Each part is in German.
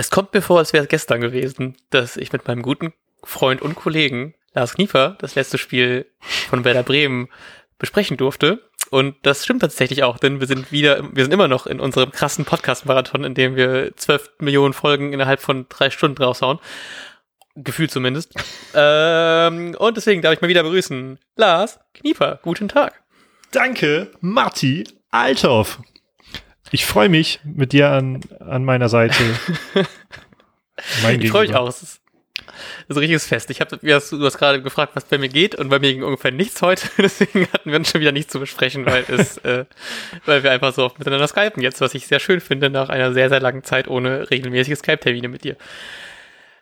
Es kommt mir vor, als wäre es gestern gewesen, dass ich mit meinem guten Freund und Kollegen Lars Kniefer das letzte Spiel von Werder Bremen besprechen durfte. Und das stimmt tatsächlich auch, denn wir sind wieder, wir sind immer noch in unserem krassen Podcast-Marathon, in dem wir zwölf Millionen Folgen innerhalb von drei Stunden raushauen. Gefühlt zumindest. ähm, und deswegen darf ich mal wieder begrüßen. Lars Kniefer, guten Tag. Danke, Marti Althoff. Ich freue mich mit dir an, an meiner Seite. mein ich freue mich auch. Es ist, ist ein richtiges Fest. Ich habe, du hast gerade gefragt, was bei mir geht, und bei mir ging ungefähr nichts heute. Deswegen hatten wir uns schon wieder nichts zu besprechen, weil es, äh, weil wir einfach so oft miteinander skypen jetzt, was ich sehr schön finde nach einer sehr, sehr langen Zeit ohne regelmäßige Skype-Termine mit dir.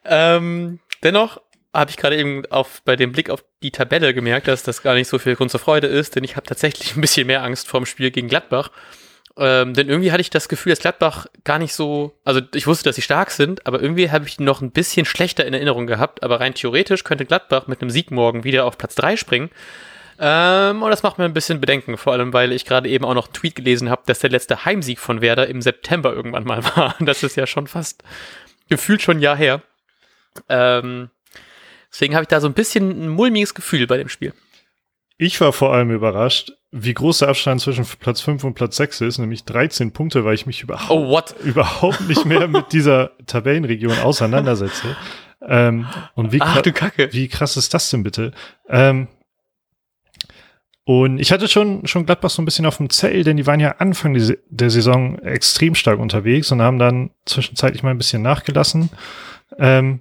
Ähm, dennoch habe ich gerade eben auf, bei dem Blick auf die Tabelle gemerkt, dass das gar nicht so viel Grund zur Freude ist, denn ich habe tatsächlich ein bisschen mehr Angst vorm Spiel gegen Gladbach. Ähm, denn irgendwie hatte ich das Gefühl, dass Gladbach gar nicht so, also ich wusste, dass sie stark sind, aber irgendwie habe ich die noch ein bisschen schlechter in Erinnerung gehabt. Aber rein theoretisch könnte Gladbach mit einem Sieg morgen wieder auf Platz 3 springen. Ähm, und das macht mir ein bisschen Bedenken, vor allem weil ich gerade eben auch noch einen Tweet gelesen habe, dass der letzte Heimsieg von Werder im September irgendwann mal war. Das ist ja schon fast gefühlt schon ein Jahr her. Ähm, deswegen habe ich da so ein bisschen ein mulmiges Gefühl bei dem Spiel. Ich war vor allem überrascht, wie groß der Abstand zwischen Platz 5 und Platz 6 ist, nämlich 13 Punkte, weil ich mich überhaupt, oh, überhaupt nicht mehr mit dieser Tabellenregion auseinandersetze. Ähm, und wie, Ach, wie krass ist das denn bitte? Ähm, und ich hatte schon, schon Gladbach so ein bisschen auf dem Zell, denn die waren ja Anfang der Saison extrem stark unterwegs und haben dann zwischenzeitlich mal ein bisschen nachgelassen. Ähm,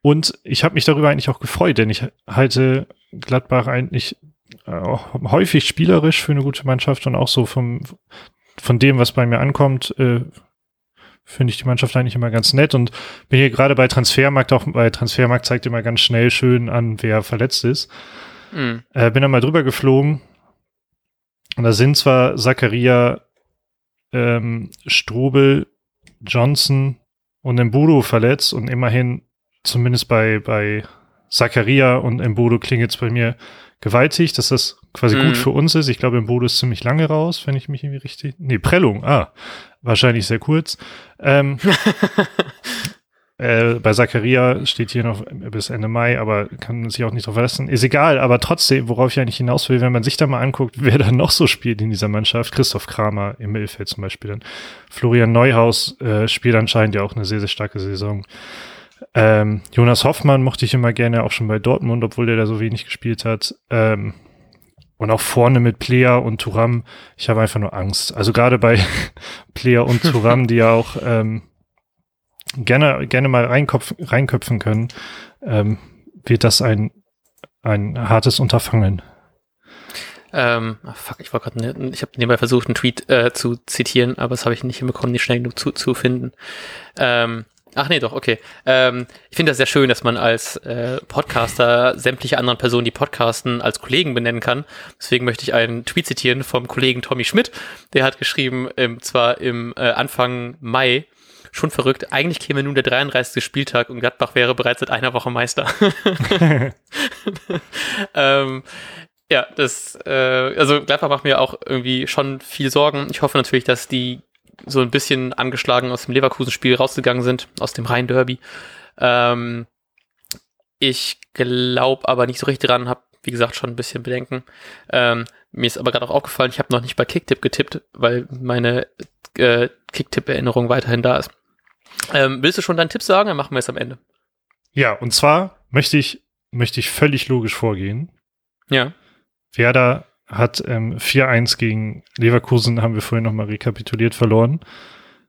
und ich habe mich darüber eigentlich auch gefreut, denn ich halte Gladbach eigentlich äh, häufig spielerisch für eine gute Mannschaft und auch so vom, von dem, was bei mir ankommt, äh, finde ich die Mannschaft eigentlich immer ganz nett und bin hier gerade bei Transfermarkt auch, weil Transfermarkt zeigt immer ganz schnell schön an, wer verletzt ist. Mhm. Äh, bin da mal drüber geflogen und da sind zwar Zakaria, ähm, Strobel, Johnson und Mburu verletzt und immerhin zumindest bei, bei Zakaria und Mbodo klingt jetzt bei mir gewaltig, dass das quasi mhm. gut für uns ist. Ich glaube, Mbodo ist ziemlich lange raus, wenn ich mich irgendwie richtig. Nee, Prellung, ah, wahrscheinlich sehr kurz. Ähm, äh, bei Zakaria steht hier noch bis Ende Mai, aber kann sich auch nicht drauf verlassen. Ist egal, aber trotzdem, worauf ich eigentlich hinaus will, wenn man sich da mal anguckt, wer da noch so spielt in dieser Mannschaft. Christoph Kramer im Mittelfeld zum Beispiel dann. Florian Neuhaus äh, spielt anscheinend ja auch eine sehr, sehr starke Saison. Ähm, Jonas Hoffmann mochte ich immer gerne, auch schon bei Dortmund, obwohl der da so wenig gespielt hat. Ähm, und auch vorne mit Player und Turam, ich habe einfach nur Angst. Also gerade bei Player und Turam, die ja auch ähm, gerne, gerne mal reinköpfen können, ähm, wird das ein, ein hartes Unterfangen. Ähm, oh fuck, ich war gerade, ne, ich habe nebenbei versucht, einen Tweet äh, zu zitieren, aber das habe ich nicht hinbekommen, nicht schnell genug zu, zu finden. Ähm, Ach nee, doch, okay. Ähm, ich finde das sehr schön, dass man als äh, Podcaster sämtliche anderen Personen, die podcasten, als Kollegen benennen kann. Deswegen möchte ich einen Tweet zitieren vom Kollegen Tommy Schmidt. Der hat geschrieben, ähm, zwar im äh, Anfang Mai, schon verrückt, eigentlich käme nun der 33. Spieltag und Gladbach wäre bereits seit einer Woche Meister. ähm, ja, das, äh, also Gladbach macht mir auch irgendwie schon viel Sorgen. Ich hoffe natürlich, dass die so ein bisschen angeschlagen aus dem Leverkusen-Spiel rausgegangen sind, aus dem Rhein-Derby. Ähm, ich glaube aber nicht so richtig dran, habe wie gesagt schon ein bisschen Bedenken. Ähm, mir ist aber gerade auch aufgefallen, ich habe noch nicht bei Kicktipp getippt, weil meine äh, Kicktipp-Erinnerung weiterhin da ist. Ähm, willst du schon deinen Tipp sagen? Dann machen wir es am Ende. Ja, und zwar möchte ich, möchte ich völlig logisch vorgehen. Ja. Werder hat ähm, 4-1 gegen Leverkusen, haben wir vorhin nochmal rekapituliert, verloren.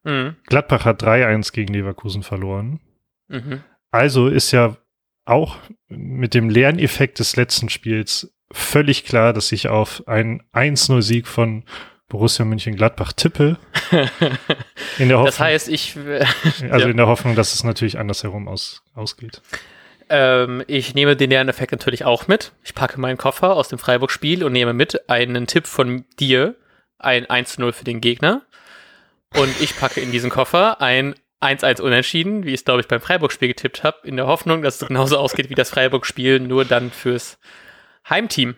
Mhm. Gladbach hat 3-1 gegen Leverkusen verloren. Mhm. Also ist ja auch mit dem Lerneffekt des letzten Spiels völlig klar, dass ich auf einen 1-0-Sieg von Borussia München-Gladbach tippe. In der Hoffnung, das heißt, ich. also ja. in der Hoffnung, dass es natürlich andersherum aus, ausgeht. Ähm, ich nehme den Lerneffekt natürlich auch mit. Ich packe meinen Koffer aus dem Freiburg-Spiel und nehme mit einen Tipp von dir, ein 1-0 für den Gegner. Und ich packe in diesen Koffer ein 1-1 unentschieden, wie ich es, glaube ich, beim Freiburg-Spiel getippt habe, in der Hoffnung, dass es genauso ausgeht wie das Freiburg-Spiel, nur dann fürs Heimteam.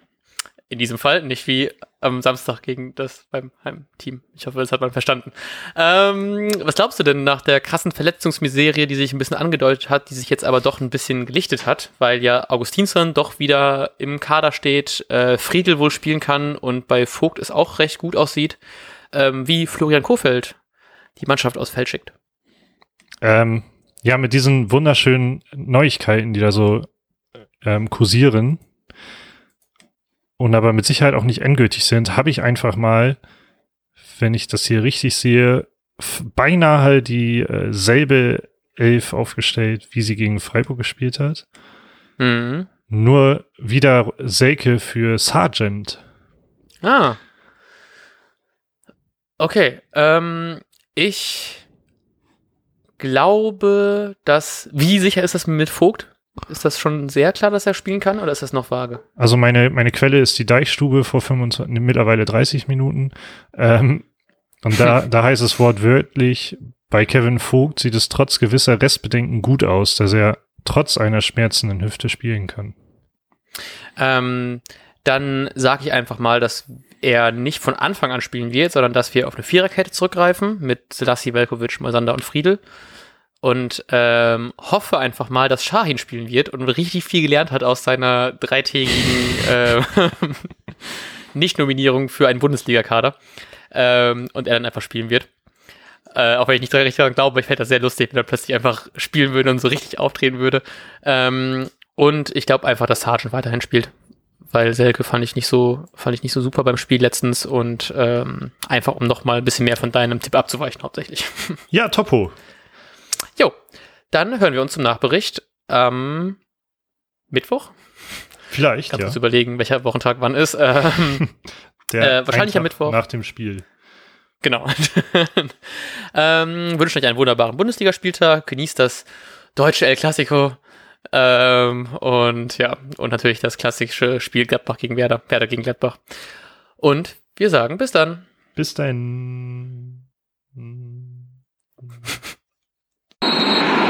In diesem Fall, nicht wie am Samstag gegen das beim Heimteam. Ich hoffe, das hat man verstanden. Ähm, was glaubst du denn nach der krassen Verletzungsmiserie, die sich ein bisschen angedeutet hat, die sich jetzt aber doch ein bisschen gelichtet hat, weil ja Augustinsson doch wieder im Kader steht, äh, Friedel wohl spielen kann und bei Vogt es auch recht gut aussieht, ähm, wie Florian Kofeld die Mannschaft aus Feld schickt? Ähm, ja, mit diesen wunderschönen Neuigkeiten, die da so ähm, kursieren, und aber mit Sicherheit auch nicht endgültig sind, habe ich einfach mal, wenn ich das hier richtig sehe, beinahe dieselbe äh, Elf aufgestellt, wie sie gegen Freiburg gespielt hat. Mhm. Nur wieder Selke für Sargent. Ah. Okay. Ähm, ich glaube, dass. Wie sicher ist das mit Vogt? Ist das schon sehr klar, dass er spielen kann oder ist das noch vage? Also meine, meine Quelle ist die Deichstube vor 25, mittlerweile 30 Minuten. Ähm, und da, da heißt es wortwörtlich, bei Kevin Vogt sieht es trotz gewisser Restbedenken gut aus, dass er trotz einer schmerzenden Hüfte spielen kann. Ähm, dann sage ich einfach mal, dass er nicht von Anfang an spielen wird, sondern dass wir auf eine Viererkette zurückgreifen mit Selassie, Velkovic, Moisander und Friedel und ähm, hoffe einfach mal, dass Shahin spielen wird und richtig viel gelernt hat aus seiner dreitägigen äh, Nicht-Nominierung für einen Bundesliga-Kader ähm, und er dann einfach spielen wird. Äh, auch wenn ich nicht richtig daran glaube, ich fände das sehr lustig, wenn er plötzlich einfach spielen würde und so richtig auftreten würde. Ähm, und ich glaube einfach, dass Sargent weiterhin spielt. Weil Selke fand ich nicht so, fand ich nicht so super beim Spiel letztens und ähm, einfach um noch mal ein bisschen mehr von deinem Tipp abzuweichen, hauptsächlich. Ja, Topo. Jo, dann hören wir uns zum Nachbericht am Mittwoch. Vielleicht. Kannst ja. uns überlegen, welcher Wochentag wann ist. Ähm, Der äh, wahrscheinlich am Mittwoch. Nach dem Spiel. Genau. ähm, wünsche euch einen wunderbaren Bundesligaspieltag. Genießt das deutsche El Clasico. Ähm, und ja, und natürlich das klassische Spiel Gladbach gegen Werder. Werder gegen Gladbach. Und wir sagen bis dann. Bis dann.